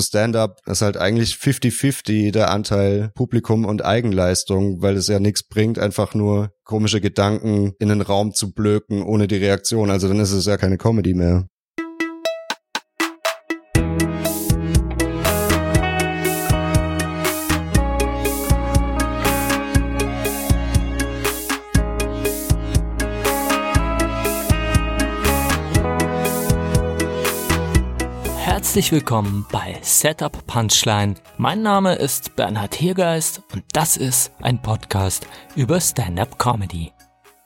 Stand-up ist halt eigentlich 50-50 der Anteil Publikum und Eigenleistung, weil es ja nichts bringt, einfach nur komische Gedanken in den Raum zu blöken ohne die Reaktion. Also dann ist es ja keine Comedy mehr. Herzlich willkommen bei Setup Punchline. Mein Name ist Bernhard Hiergeist und das ist ein Podcast über Stand-up Comedy.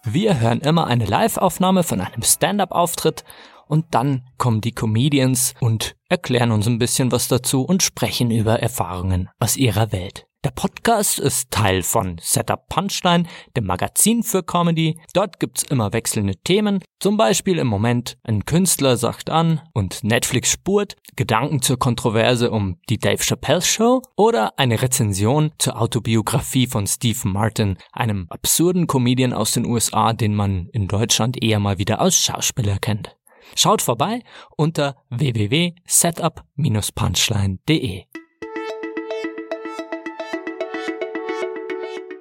Wir hören immer eine Live-Aufnahme von einem Stand-up-Auftritt und dann kommen die Comedians und erklären uns ein bisschen was dazu und sprechen über Erfahrungen aus ihrer Welt. Der Podcast ist Teil von Setup Punchline, dem Magazin für Comedy. Dort gibt's immer wechselnde Themen, zum Beispiel im Moment ein Künstler sagt an und Netflix spurt, Gedanken zur Kontroverse um die Dave Chappelle Show oder eine Rezension zur Autobiografie von Steve Martin, einem absurden Comedian aus den USA, den man in Deutschland eher mal wieder als Schauspieler kennt. Schaut vorbei unter www.setup-punchline.de.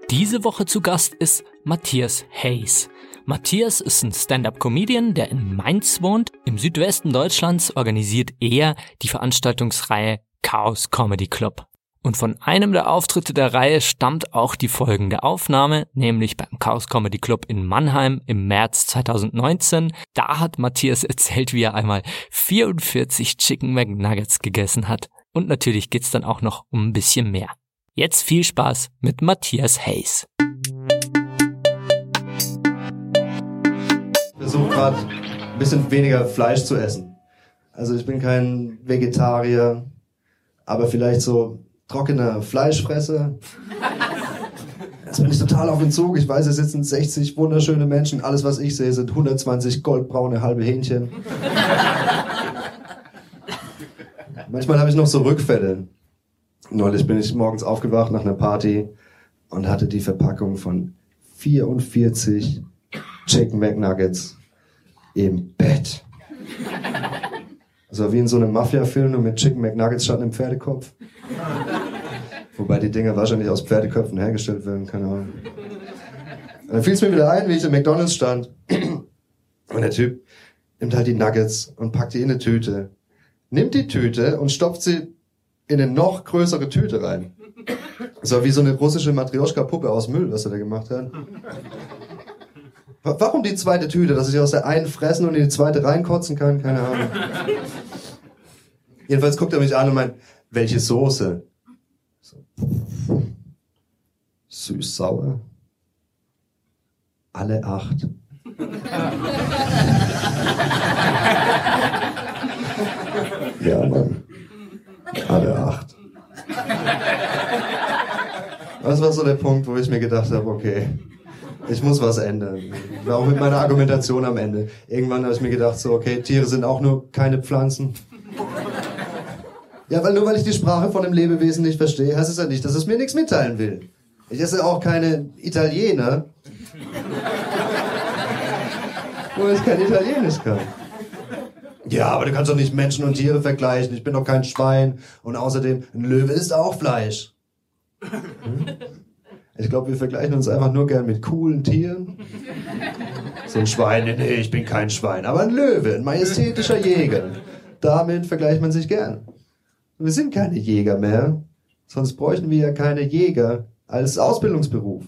Diese Woche zu Gast ist Matthias Hayes. Matthias ist ein Stand-up-Comedian, der in Mainz wohnt. Im Südwesten Deutschlands organisiert er die Veranstaltungsreihe Chaos Comedy Club. Und von einem der Auftritte der Reihe stammt auch die folgende Aufnahme, nämlich beim Chaos Comedy Club in Mannheim im März 2019. Da hat Matthias erzählt, wie er einmal 44 Chicken McNuggets gegessen hat. Und natürlich geht's dann auch noch um ein bisschen mehr. Jetzt viel Spaß mit Matthias Hayes. Ich versuche gerade ein bisschen weniger Fleisch zu essen. Also ich bin kein Vegetarier, aber vielleicht so trockener Fleischfresser. Jetzt bin ich total auf Entzug. Ich weiß, es sitzen 60 wunderschöne Menschen. Alles, was ich sehe, sind 120 goldbraune halbe Hähnchen. Manchmal habe ich noch so Rückfälle. Neulich bin ich morgens aufgewacht nach einer Party und hatte die Verpackung von 44 Chicken McNuggets im Bett. Also wie in so einem Mafia-Film, nur mit Chicken McNuggets statt einem Pferdekopf. Wobei die Dinger wahrscheinlich aus Pferdeköpfen hergestellt werden, keine Ahnung. Und dann fiel es mir wieder ein, wie ich im McDonalds stand. Und der Typ nimmt halt die Nuggets und packt die in eine Tüte. Nimmt die Tüte und stopft sie in eine noch größere Tüte rein. So wie so eine russische Matrioschka-Puppe aus Müll, was er da gemacht hat. Warum die zweite Tüte? Dass ich aus der einen fressen und in die zweite reinkotzen kann? Keine Ahnung. Jedenfalls guckt er mich an und meint, welche Soße? So. Süß-sauer. Alle acht. ja, Mann. Alle acht. Das war so der Punkt, wo ich mir gedacht habe, okay, ich muss was ändern. War auch mit meiner Argumentation am Ende. Irgendwann habe ich mir gedacht, so, okay, Tiere sind auch nur keine Pflanzen. Ja, weil nur weil ich die Sprache von einem Lebewesen nicht verstehe, heißt es ja nicht, dass es mir nichts mitteilen will. Ich esse auch keine Italiener. Nur weil ich kein Italienisch kann. Ja, aber du kannst doch nicht Menschen und Tiere vergleichen. Ich bin doch kein Schwein. Und außerdem, ein Löwe ist auch Fleisch. Hm? Ich glaube, wir vergleichen uns einfach nur gern mit coolen Tieren. So ein Schwein, nee, ich bin kein Schwein. Aber ein Löwe, ein majestätischer Jäger. Damit vergleicht man sich gern. Wir sind keine Jäger mehr. Sonst bräuchten wir ja keine Jäger als Ausbildungsberuf.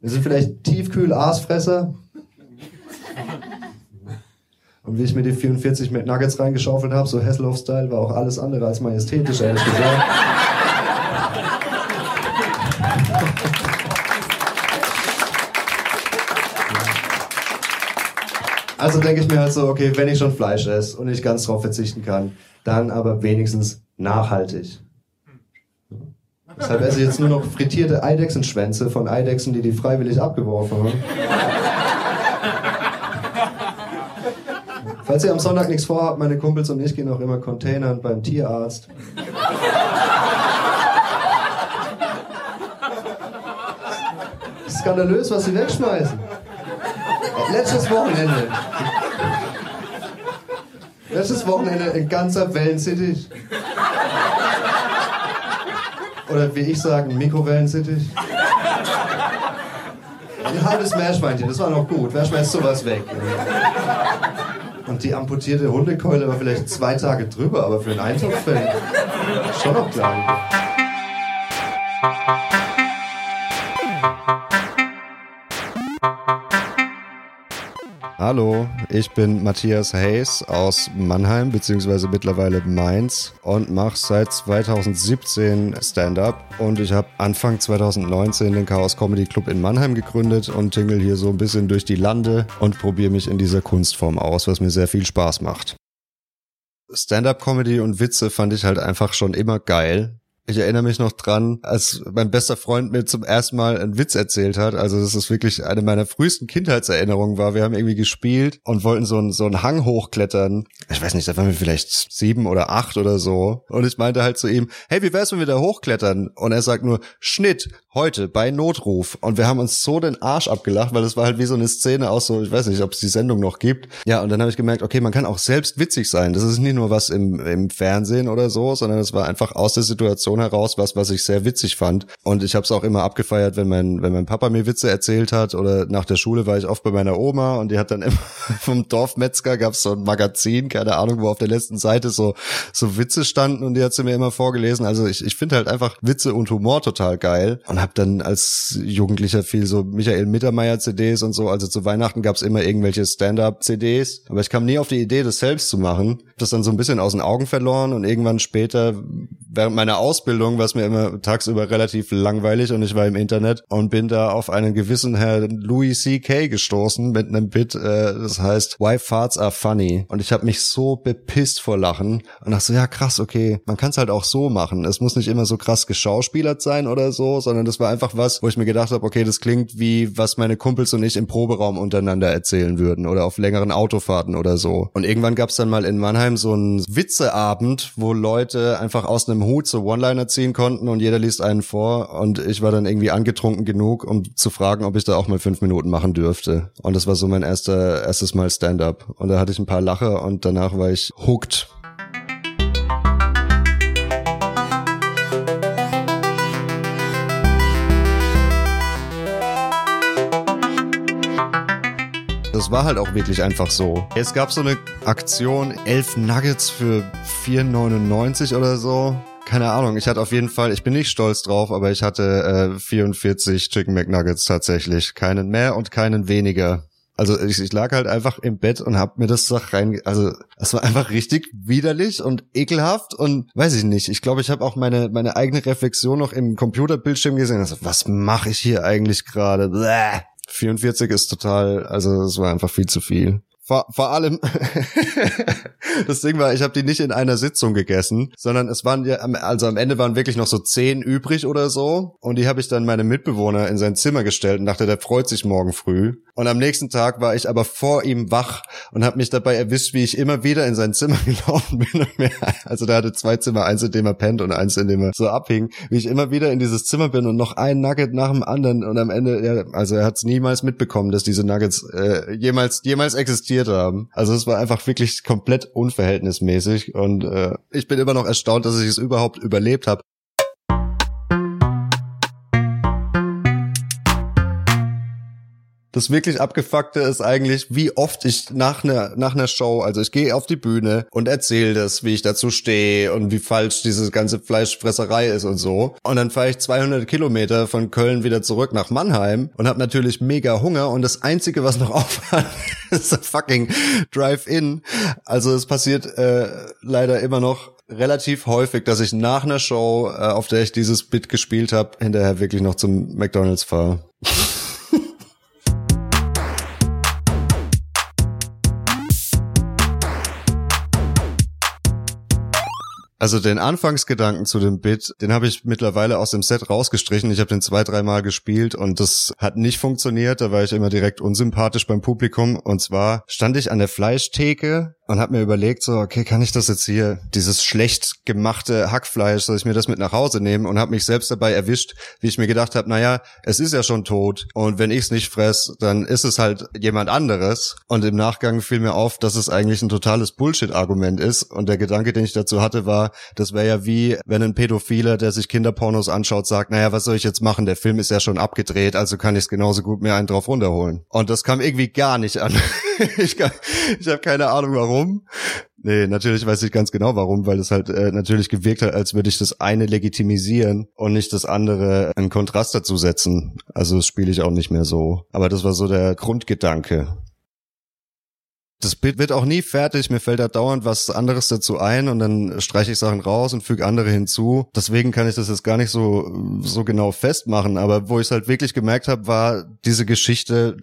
Wir sind vielleicht Tiefkühl-Aasfresser. Und wie ich mir die 44 mit Nuggets reingeschaufelt habe, so Hasselhoff-Style, war auch alles andere als majestätisch, ehrlich gesagt. Also denke ich mir halt so, okay, wenn ich schon Fleisch esse und nicht ganz drauf verzichten kann, dann aber wenigstens nachhaltig. Deshalb esse ich jetzt nur noch frittierte Eidechsenschwänze von Eidechsen, die die freiwillig abgeworfen haben. Falls ihr am Sonntag nichts vorhabt, meine Kumpels und ich gehen auch immer Containern beim Tierarzt. Skandalös, was sie wegschmeißen. Letztes Wochenende. Letztes Wochenende in ganzer Wellen City. Oder wie ich sage, ein Mikrowellensittich. Ein halbes Meerschweinchen, das war noch gut. Wer schmeißt sowas weg? Und die amputierte Hundekeule war vielleicht zwei Tage drüber, aber für einen Eintopffan schon noch klein. Hallo, ich bin Matthias Hayes aus Mannheim beziehungsweise mittlerweile Mainz und mache seit 2017 Stand-up und ich habe Anfang 2019 den Chaos Comedy Club in Mannheim gegründet und tingle hier so ein bisschen durch die Lande und probiere mich in dieser Kunstform aus, was mir sehr viel Spaß macht. Stand-up-Comedy und Witze fand ich halt einfach schon immer geil. Ich erinnere mich noch dran, als mein bester Freund mir zum ersten Mal einen Witz erzählt hat. Also das ist wirklich eine meiner frühesten Kindheitserinnerungen war. Wir haben irgendwie gespielt und wollten so einen, so einen Hang hochklettern. Ich weiß nicht, da waren wir vielleicht sieben oder acht oder so. Und ich meinte halt zu ihm, hey, wie wär's, wenn wir da hochklettern? Und er sagt nur, Schnitt, heute, bei Notruf. Und wir haben uns so den Arsch abgelacht, weil es war halt wie so eine Szene aus so, ich weiß nicht, ob es die Sendung noch gibt. Ja, und dann habe ich gemerkt, okay, man kann auch selbst witzig sein. Das ist nicht nur was im, im Fernsehen oder so, sondern es war einfach aus der Situation Situation heraus was, was ich sehr witzig fand. Und ich habe es auch immer abgefeiert, wenn mein, wenn mein Papa mir Witze erzählt hat oder nach der Schule war ich oft bei meiner Oma und die hat dann immer vom Dorfmetzger gab es so ein Magazin, keine Ahnung, wo auf der letzten Seite so, so Witze standen und die hat sie mir immer vorgelesen. Also ich, ich finde halt einfach Witze und Humor total geil und habe dann als Jugendlicher viel so Michael Mittermeier CDs und so. Also zu Weihnachten gab es immer irgendwelche Stand-up CDs, aber ich kam nie auf die Idee, das selbst zu machen. Hab das dann so ein bisschen aus den Augen verloren und irgendwann später während meiner Ausbildung Ausbildung war es mir immer tagsüber relativ langweilig und ich war im Internet und bin da auf einen gewissen Herr Louis C.K. gestoßen mit einem Bit, äh, das heißt Why Farts Are Funny. Und ich habe mich so bepisst vor Lachen und dachte so, ja krass, okay, man kann es halt auch so machen. Es muss nicht immer so krass geschauspielert sein oder so, sondern das war einfach was, wo ich mir gedacht habe, okay, das klingt wie was meine Kumpels und ich im Proberaum untereinander erzählen würden oder auf längeren Autofahrten oder so. Und irgendwann gab es dann mal in Mannheim so einen Witzeabend, wo Leute einfach aus einem Hut so One-Liner One-Liner ziehen konnten und jeder liest einen vor und ich war dann irgendwie angetrunken genug, um zu fragen, ob ich da auch mal fünf Minuten machen dürfte. Und das war so mein erster, erstes Mal Stand-up. Und da hatte ich ein paar Lacher und danach war ich hooked. Das war halt auch wirklich einfach so. Es gab so eine Aktion, elf Nuggets für 4,99 oder so keine Ahnung, ich hatte auf jeden Fall, ich bin nicht stolz drauf, aber ich hatte äh, 44 Chicken McNuggets tatsächlich. Keinen mehr und keinen weniger. Also ich, ich lag halt einfach im Bett und hab mir das so rein, also es war einfach richtig widerlich und ekelhaft und weiß ich nicht. Ich glaube, ich habe auch meine meine eigene Reflexion noch im Computerbildschirm gesehen. Also, was mache ich hier eigentlich gerade? 44 ist total, also es war einfach viel zu viel. Vor, vor allem, das Ding war, ich habe die nicht in einer Sitzung gegessen, sondern es waren ja, also am Ende waren wirklich noch so zehn übrig oder so. Und die habe ich dann meinem Mitbewohner in sein Zimmer gestellt und dachte, der freut sich morgen früh. Und am nächsten Tag war ich aber vor ihm wach und habe mich dabei erwischt, wie ich immer wieder in sein Zimmer gelaufen bin. Mehr, also der hatte zwei Zimmer, eins in dem er pennt und eins in dem er so abhing, wie ich immer wieder in dieses Zimmer bin und noch ein Nugget nach dem anderen. Und am Ende, ja, also er hat es niemals mitbekommen, dass diese Nuggets äh, jemals, jemals existieren existiert haben. Also es war einfach wirklich komplett unverhältnismäßig und äh, ich bin immer noch erstaunt, dass ich es überhaupt überlebt habe. Das wirklich abgefuckte ist eigentlich, wie oft ich nach einer nach einer Show, also ich gehe auf die Bühne und erzähle das, wie ich dazu stehe und wie falsch diese ganze Fleischfresserei ist und so. Und dann fahre ich 200 Kilometer von Köln wieder zurück nach Mannheim und habe natürlich mega Hunger und das einzige, was noch aufhat, ist der fucking Drive-In. Also es passiert äh, leider immer noch relativ häufig, dass ich nach einer Show, äh, auf der ich dieses Bit gespielt habe, hinterher wirklich noch zum McDonald's fahre. Also den Anfangsgedanken zu dem Bit, den habe ich mittlerweile aus dem Set rausgestrichen. Ich habe den zwei, dreimal gespielt und das hat nicht funktioniert. Da war ich immer direkt unsympathisch beim Publikum. Und zwar stand ich an der Fleischtheke und habe mir überlegt, so, okay, kann ich das jetzt hier, dieses schlecht gemachte Hackfleisch, soll ich mir das mit nach Hause nehmen und habe mich selbst dabei erwischt, wie ich mir gedacht habe, naja, es ist ja schon tot und wenn ich es nicht fress, dann ist es halt jemand anderes. Und im Nachgang fiel mir auf, dass es eigentlich ein totales Bullshit-Argument ist. Und der Gedanke, den ich dazu hatte, war, das wäre ja wie, wenn ein Pädophiler, der sich Kinderpornos anschaut, sagt, naja, was soll ich jetzt machen? Der Film ist ja schon abgedreht, also kann ich es genauso gut mir einen drauf runterholen. Und das kam irgendwie gar nicht an. ich ich habe keine Ahnung warum. Nee, natürlich weiß ich ganz genau warum, weil es halt äh, natürlich gewirkt hat, als würde ich das eine legitimisieren und nicht das andere einen Kontrast dazu setzen. Also das spiele ich auch nicht mehr so. Aber das war so der Grundgedanke. Das Bild wird auch nie fertig. Mir fällt da dauernd was anderes dazu ein und dann streiche ich Sachen raus und füge andere hinzu. Deswegen kann ich das jetzt gar nicht so, so genau festmachen. Aber wo ich es halt wirklich gemerkt habe, war diese Geschichte,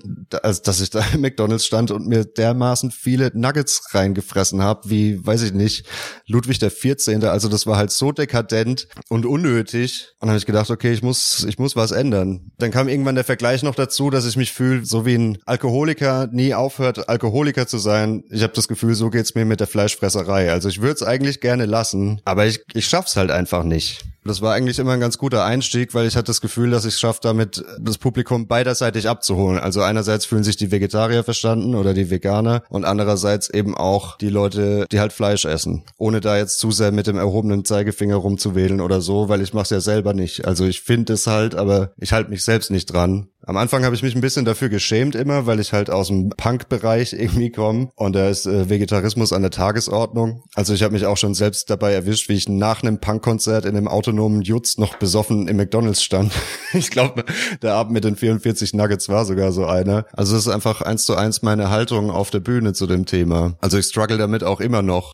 also, dass ich da im McDonalds stand und mir dermaßen viele Nuggets reingefressen habe, wie, weiß ich nicht, Ludwig der 14. Also das war halt so dekadent und unnötig. Und dann habe ich gedacht, okay, ich muss, ich muss was ändern. Dann kam irgendwann der Vergleich noch dazu, dass ich mich fühle, so wie ein Alkoholiker nie aufhört, Alkoholiker zu sein. Ich habe das Gefühl, so geht's mir mit der Fleischfresserei. Also ich würde es eigentlich gerne lassen, aber ich, ich schaff's halt einfach nicht. Das war eigentlich immer ein ganz guter Einstieg, weil ich hatte das Gefühl, dass ich es schaffe, damit das Publikum beiderseitig abzuholen. Also einerseits fühlen sich die Vegetarier verstanden oder die Veganer und andererseits eben auch die Leute, die halt Fleisch essen. Ohne da jetzt zu sehr mit dem erhobenen Zeigefinger rumzuwählen oder so, weil ich mache es ja selber nicht. Also ich finde es halt, aber ich halte mich selbst nicht dran. Am Anfang habe ich mich ein bisschen dafür geschämt immer, weil ich halt aus dem Punk-Bereich irgendwie komme und da ist äh, Vegetarismus an der Tagesordnung. Also ich habe mich auch schon selbst dabei erwischt, wie ich nach einem Punk-Konzert in einem autonomen Jutz noch besoffen im McDonalds stand. ich glaube, der Abend mit den 44 Nuggets war sogar so einer. Also es ist einfach eins zu eins meine Haltung auf der Bühne zu dem Thema. Also ich struggle damit auch immer noch.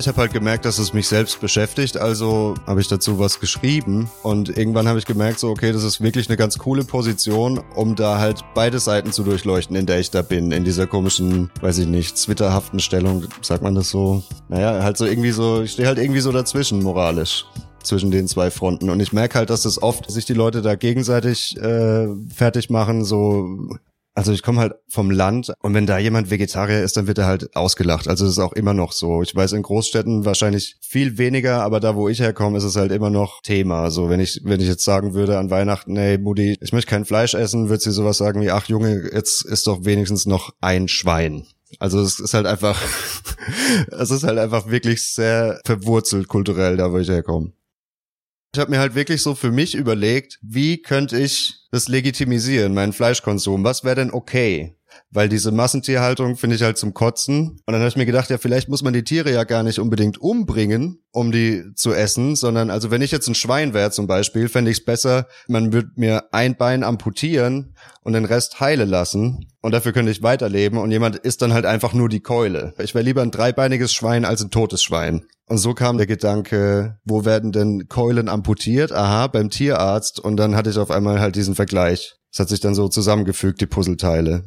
Ich habe halt gemerkt, dass es mich selbst beschäftigt, also habe ich dazu was geschrieben und irgendwann habe ich gemerkt, so okay, das ist wirklich eine ganz coole Position, um da halt beide Seiten zu durchleuchten, in der ich da bin, in dieser komischen, weiß ich nicht, zwitterhaften Stellung, sagt man das so? Naja, halt so irgendwie so, ich stehe halt irgendwie so dazwischen moralisch zwischen den zwei Fronten. Und ich merke halt, dass das oft sich die Leute da gegenseitig äh, fertig machen, so also ich komme halt vom Land und wenn da jemand Vegetarier ist, dann wird er halt ausgelacht. Also das ist auch immer noch so. Ich weiß in Großstädten wahrscheinlich viel weniger, aber da wo ich herkomme, ist es halt immer noch Thema. Also wenn ich wenn ich jetzt sagen würde an Weihnachten, hey Mutti, ich möchte kein Fleisch essen, wird sie sowas sagen wie, ach Junge, jetzt ist doch wenigstens noch ein Schwein. Also es ist halt einfach, es ist halt einfach wirklich sehr verwurzelt kulturell, da wo ich herkomme. Ich habe mir halt wirklich so für mich überlegt, wie könnte ich das legitimisieren, meinen Fleischkonsum? Was wäre denn okay? Weil diese Massentierhaltung finde ich halt zum Kotzen. Und dann habe ich mir gedacht, ja, vielleicht muss man die Tiere ja gar nicht unbedingt umbringen, um die zu essen, sondern also wenn ich jetzt ein Schwein wäre zum Beispiel, fände ich es besser, man würde mir ein Bein amputieren und den Rest heile lassen und dafür könnte ich weiterleben und jemand isst dann halt einfach nur die Keule. Ich wäre lieber ein dreibeiniges Schwein als ein totes Schwein. Und so kam der Gedanke, wo werden denn Keulen amputiert? Aha, beim Tierarzt. Und dann hatte ich auf einmal halt diesen Vergleich. Es hat sich dann so zusammengefügt, die Puzzleteile.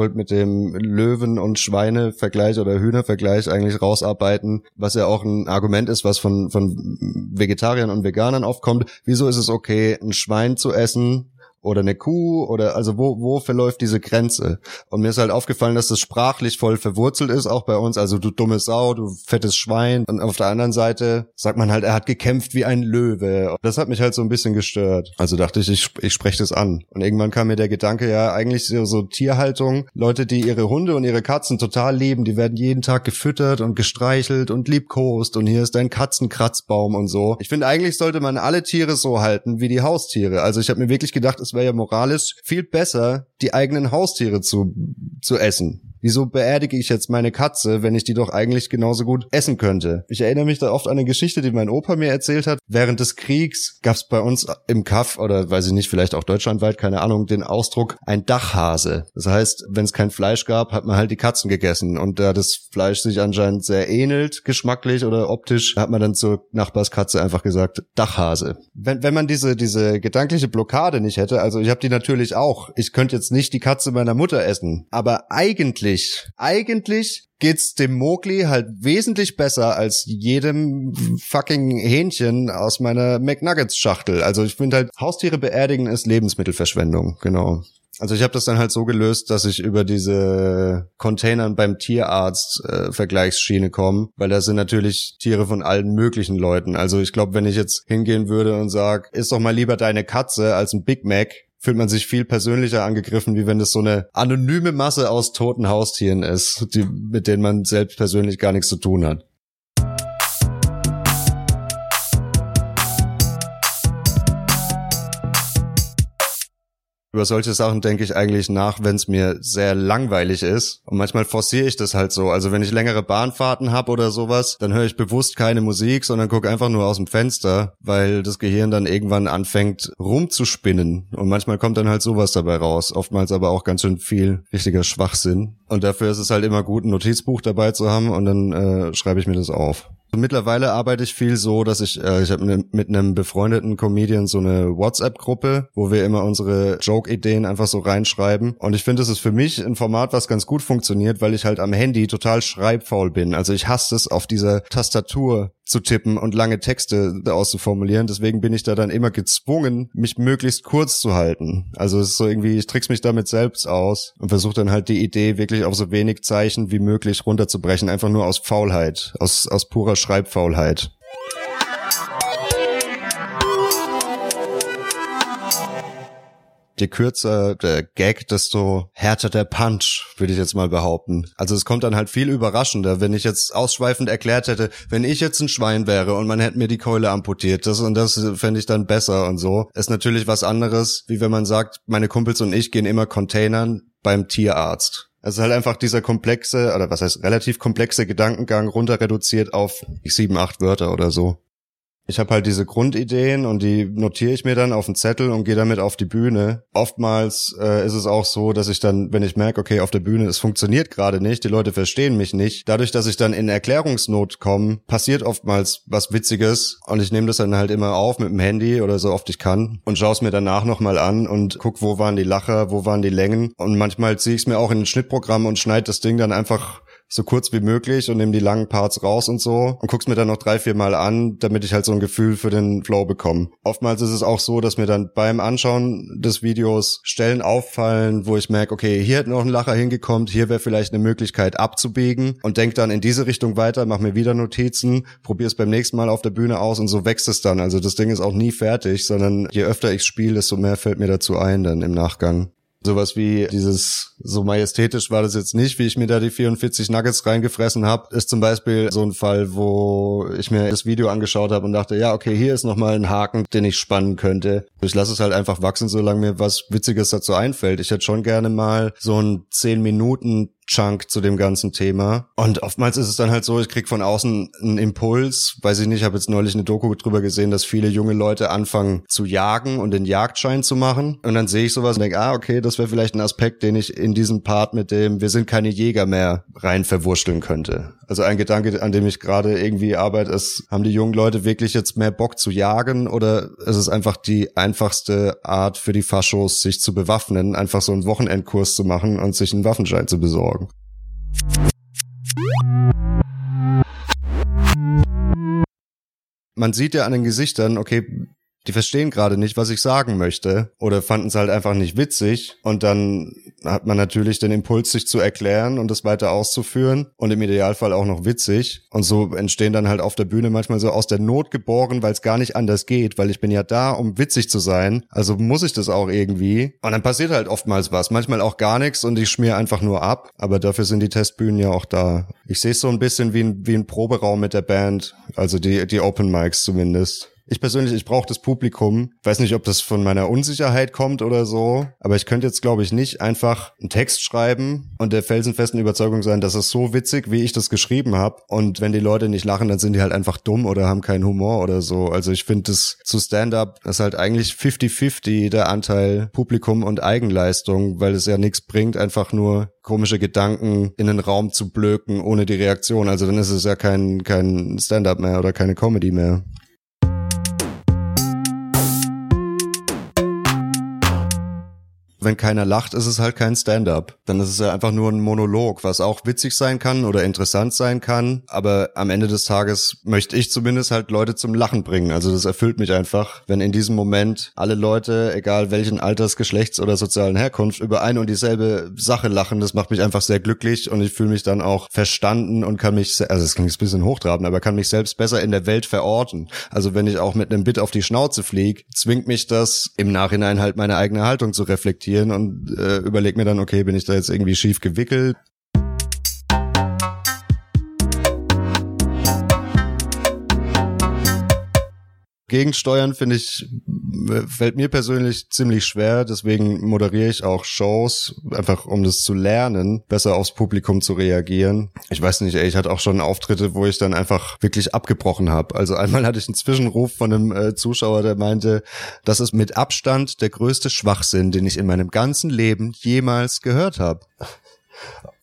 Wollte mit dem Löwen- und Schweine-Vergleich oder Hühner-Vergleich eigentlich rausarbeiten, was ja auch ein Argument ist, was von, von Vegetariern und Veganern aufkommt. Wieso ist es okay, ein Schwein zu essen, oder eine Kuh oder also wo wo verläuft diese Grenze? Und mir ist halt aufgefallen, dass das sprachlich voll verwurzelt ist, auch bei uns. Also du dumme Sau, du fettes Schwein. Und auf der anderen Seite sagt man halt, er hat gekämpft wie ein Löwe. Das hat mich halt so ein bisschen gestört. Also dachte ich, ich, ich spreche das an. Und irgendwann kam mir der Gedanke, ja eigentlich so, so Tierhaltung, Leute, die ihre Hunde und ihre Katzen total lieben, die werden jeden Tag gefüttert und gestreichelt und liebkost und hier ist dein Katzenkratzbaum und so. Ich finde eigentlich sollte man alle Tiere so halten wie die Haustiere. Also ich habe mir wirklich gedacht, es wäre ja moralisch viel besser, die eigenen Haustiere zu, zu essen. Wieso beerdige ich jetzt meine Katze, wenn ich die doch eigentlich genauso gut essen könnte? Ich erinnere mich da oft an eine Geschichte, die mein Opa mir erzählt hat. Während des Kriegs gab es bei uns im Kaff oder weiß ich nicht, vielleicht auch deutschlandweit, keine Ahnung, den Ausdruck ein Dachhase. Das heißt, wenn es kein Fleisch gab, hat man halt die Katzen gegessen. Und da das Fleisch sich anscheinend sehr ähnelt, geschmacklich oder optisch, hat man dann zur Nachbarskatze einfach gesagt, Dachhase. Wenn, wenn man diese, diese gedankliche Blockade nicht hätte, also ich habe die natürlich auch. Ich könnte jetzt nicht die Katze meiner Mutter essen. Aber eigentlich, eigentlich geht's dem Mowgli halt wesentlich besser als jedem fucking Hähnchen aus meiner McNuggets-Schachtel. Also ich finde halt, Haustiere beerdigen ist Lebensmittelverschwendung, genau. Also ich habe das dann halt so gelöst, dass ich über diese Containern beim Tierarzt äh, Vergleichsschiene komme, weil da sind natürlich Tiere von allen möglichen Leuten. Also ich glaube, wenn ich jetzt hingehen würde und sag, isst doch mal lieber deine Katze als ein Big Mac, fühlt man sich viel persönlicher angegriffen, wie wenn das so eine anonyme Masse aus toten Haustieren ist, die, mit denen man selbst persönlich gar nichts zu tun hat. Über solche Sachen denke ich eigentlich nach, wenn es mir sehr langweilig ist. Und manchmal forciere ich das halt so. Also wenn ich längere Bahnfahrten habe oder sowas, dann höre ich bewusst keine Musik, sondern gucke einfach nur aus dem Fenster, weil das Gehirn dann irgendwann anfängt rumzuspinnen. Und manchmal kommt dann halt sowas dabei raus. Oftmals aber auch ganz schön viel richtiger Schwachsinn. Und dafür ist es halt immer gut, ein Notizbuch dabei zu haben und dann äh, schreibe ich mir das auf. Mittlerweile arbeite ich viel so, dass ich, äh, ich habe ne, mit einem befreundeten Comedian so eine WhatsApp-Gruppe, wo wir immer unsere Joke-Ideen einfach so reinschreiben. Und ich finde, es ist für mich ein Format, was ganz gut funktioniert, weil ich halt am Handy total schreibfaul bin. Also ich hasse es, auf dieser Tastatur zu tippen und lange Texte auszuformulieren. Deswegen bin ich da dann immer gezwungen, mich möglichst kurz zu halten. Also es ist so irgendwie, ich trick's mich damit selbst aus und versuche dann halt die Idee wirklich auf so wenig Zeichen wie möglich runterzubrechen. Einfach nur aus Faulheit, aus, aus purer Schreibfaulheit. Je kürzer der Gag, desto härter der Punch, würde ich jetzt mal behaupten. Also es kommt dann halt viel überraschender, wenn ich jetzt ausschweifend erklärt hätte, wenn ich jetzt ein Schwein wäre und man hätte mir die Keule amputiert, das und das fände ich dann besser und so. Ist natürlich was anderes, wie wenn man sagt, meine Kumpels und ich gehen immer Containern beim Tierarzt. Es ist halt einfach dieser komplexe, oder was heißt relativ komplexe Gedankengang runter reduziert auf sieben, acht Wörter oder so. Ich habe halt diese Grundideen und die notiere ich mir dann auf einen Zettel und gehe damit auf die Bühne. Oftmals äh, ist es auch so, dass ich dann, wenn ich merke, okay, auf der Bühne, es funktioniert gerade nicht, die Leute verstehen mich nicht, dadurch, dass ich dann in Erklärungsnot komme, passiert oftmals was Witziges und ich nehme das dann halt immer auf mit dem Handy oder so oft ich kann und schaue es mir danach nochmal an und guck, wo waren die Lacher, wo waren die Längen und manchmal ziehe ich es mir auch in ein Schnittprogramm und schneide das Ding dann einfach so kurz wie möglich und nehme die langen Parts raus und so und guck's mir dann noch drei, vier Mal an, damit ich halt so ein Gefühl für den Flow bekomme. Oftmals ist es auch so, dass mir dann beim Anschauen des Videos Stellen auffallen, wo ich merke, okay, hier hätte noch ein Lacher hingekommen, hier wäre vielleicht eine Möglichkeit abzubiegen und denk dann in diese Richtung weiter, mach mir wieder Notizen, probiere es beim nächsten Mal auf der Bühne aus und so wächst es dann. Also das Ding ist auch nie fertig, sondern je öfter ich spiele, desto mehr fällt mir dazu ein dann im Nachgang. Sowas wie dieses, so majestätisch war das jetzt nicht, wie ich mir da die 44 Nuggets reingefressen habe, ist zum Beispiel so ein Fall, wo ich mir das Video angeschaut habe und dachte, ja, okay, hier ist nochmal ein Haken, den ich spannen könnte. Ich lasse es halt einfach wachsen, solange mir was Witziges dazu einfällt. Ich hätte schon gerne mal so ein 10 Minuten Chunk zu dem ganzen Thema. Und oftmals ist es dann halt so, ich krieg von außen einen Impuls. Weiß ich nicht, ich habe jetzt neulich eine Doku drüber gesehen, dass viele junge Leute anfangen zu jagen und den Jagdschein zu machen. Und dann sehe ich sowas und denke, ah, okay, das wäre vielleicht ein Aspekt, den ich in diesem Part mit dem Wir sind keine Jäger mehr rein verwurschteln könnte. Also ein Gedanke, an dem ich gerade irgendwie arbeite, ist, haben die jungen Leute wirklich jetzt mehr Bock zu jagen oder ist es einfach die einfachste Art für die Faschos, sich zu bewaffnen, einfach so einen Wochenendkurs zu machen und sich einen Waffenschein zu besorgen? Man sieht ja an den Gesichtern, okay, die verstehen gerade nicht, was ich sagen möchte oder fanden es halt einfach nicht witzig. Und dann hat man natürlich den Impuls, sich zu erklären und das weiter auszuführen und im Idealfall auch noch witzig. Und so entstehen dann halt auf der Bühne manchmal so aus der Not geboren, weil es gar nicht anders geht, weil ich bin ja da, um witzig zu sein, also muss ich das auch irgendwie. Und dann passiert halt oftmals was, manchmal auch gar nichts und ich schmier einfach nur ab, aber dafür sind die Testbühnen ja auch da. Ich sehe es so ein bisschen wie ein, wie ein Proberaum mit der Band, also die, die Open Mics zumindest Ich persönlich, ich brauche das Publikum. Weiß nicht, ob das von meiner Unsicherheit kommt oder so, aber ich könnte jetzt, glaube ich, nicht einfach einen Text schreiben und der felsenfesten Überzeugung sein, dass es so witzig, wie ich das geschrieben habe. Und wenn die Leute nicht lachen, dann sind die halt einfach dumm oder haben keinen Humor oder so. Also ich finde das zu Stand-up ist halt eigentlich 50-50 der Anteil Publikum und Eigenleistung, weil es ja nichts bringt, einfach nur komische Gedanken in den Raum zu blöken ohne die Reaktion. Also dann ist es ja kein, kein Stand-up mehr oder keine Comedy mehr. Wenn keiner lacht, ist es halt kein Stand-up. Dann ist es ja einfach nur ein Monolog, was auch witzig sein kann oder interessant sein kann. Aber am Ende des Tages möchte ich zumindest halt Leute zum Lachen bringen. Also das erfüllt mich einfach, wenn in diesem Moment alle Leute, egal welchen Alters, Geschlechts oder sozialen Herkunft, über eine und dieselbe Sache lachen. Das macht mich einfach sehr glücklich und ich fühle mich dann auch verstanden und kann mich, also es klingt ein bisschen hochtrabend, aber kann mich selbst besser in der Welt verorten. Also wenn ich auch mit einem Bit auf die Schnauze fliege, zwingt mich das im Nachhinein halt meine eigene Haltung zu reflektieren reflektieren und äh, überlege mir dann, okay, bin ich da jetzt irgendwie schief gewickelt? Gegensteuern finde ich, fällt mir persönlich ziemlich schwer. Deswegen moderiere ich auch Shows, einfach um das zu lernen, besser aufs Publikum zu reagieren. Ich weiß nicht, ey, ich hatte auch schon Auftritte, wo ich dann einfach wirklich abgebrochen habe. Also einmal hatte ich einen Zwischenruf von einem äh, Zuschauer, der meinte, das ist mit Abstand der größte Schwachsinn, den ich in meinem ganzen Leben jemals gehört habe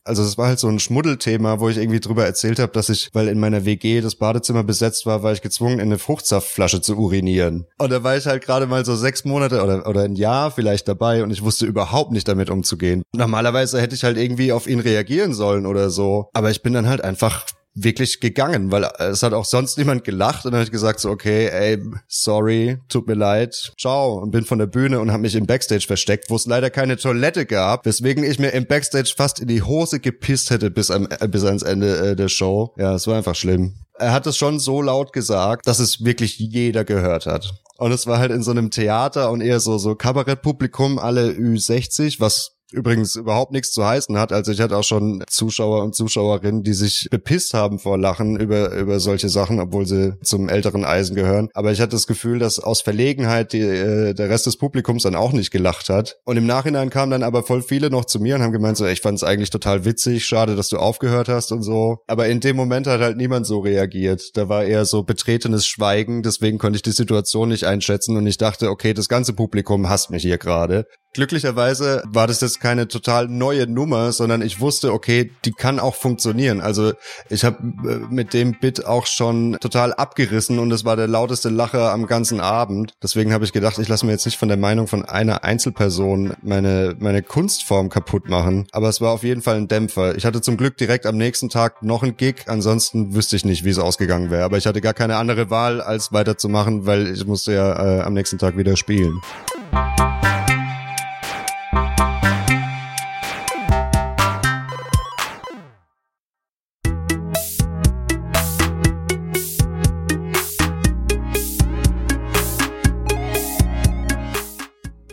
also es war halt so ein Schmuddelthema, wo ich irgendwie drüber erzählt habe, dass ich, weil in meiner WG das Badezimmer besetzt war, war ich gezwungen, in eine Fruchtsaftflasche zu urinieren. Und da war ich halt gerade mal so sechs Monate oder, oder ein Jahr vielleicht dabei und ich wusste überhaupt nicht damit umzugehen. Normalerweise hätte ich halt irgendwie auf ihn reagieren sollen oder so. Aber ich bin dann halt einfach wirklich gegangen, weil es hat auch sonst niemand gelacht und dann ich gesagt so okay, ey, sorry, tut mir leid, ciao und bin von der Bühne und habe mich im Backstage versteckt, wo es leider keine Toilette gab, weswegen ich mir im Backstage fast in die Hose gepisst hätte bis am äh, bis ans Ende äh, der Show. Ja, es war einfach schlimm. Er hat es schon so laut gesagt, dass es wirklich jeder gehört hat. Und es war halt in so einem Theater und eher so so Kabarettpublikum, alle Ü60, was übrigens überhaupt nichts zu heißen hat. Also ich hatte auch schon Zuschauer und Zuschauerinnen, die sich bepisst haben vor Lachen über, über solche Sachen, obwohl sie zum älteren Eisen gehören. Aber ich hatte das Gefühl, dass aus Verlegenheit die, äh, der Rest des Publikums dann auch nicht gelacht hat. Und im Nachhinein kamen dann aber voll viele noch zu mir und haben gemeint, so, ich fand es eigentlich total witzig, schade, dass du aufgehört hast und so. Aber in dem Moment hat halt niemand so reagiert. Da war eher so betretenes Schweigen, deswegen konnte ich die Situation nicht einschätzen und ich dachte, okay, das ganze Publikum hasst mich hier gerade. Glücklicherweise war das jetzt keine total neue Nummer, sondern ich wusste, okay, die kann auch funktionieren. Also ich habe äh, mit dem Bit auch schon total abgerissen und es war der lauteste Lacher am ganzen Abend. Deswegen habe ich gedacht, ich lasse mir jetzt nicht von der Meinung von einer Einzelperson meine, meine Kunstform kaputt machen. Aber es war auf jeden Fall ein Dämpfer. Ich hatte zum Glück direkt am nächsten Tag noch ein Gig. Ansonsten wüsste ich nicht, wie es ausgegangen wäre. Aber ich hatte gar keine andere Wahl, als weiterzumachen, weil ich musste ja äh, am nächsten Tag wieder spielen.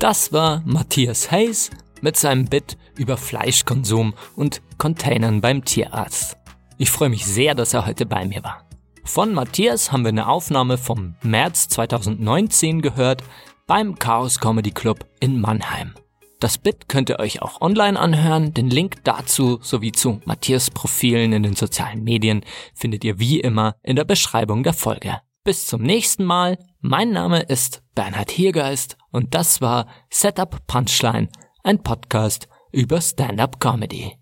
Das war Matthias Hayes mit seinem Bit über Fleischkonsum und Containern beim Tierarzt. Ich freue mich sehr, dass er heute bei mir war. Von Matthias haben wir eine Aufnahme vom März 2019 gehört beim Chaos Comedy Club in Mannheim. Das Bit könnt ihr euch auch online anhören. Den Link dazu sowie zu Matthias Profilen in den sozialen Medien findet ihr wie immer in der Beschreibung der Folge. Bis zum nächsten Mal. Mein Name ist Bernhard Hiergeist und das war Setup Punchline, ein Podcast über Stand-up Comedy.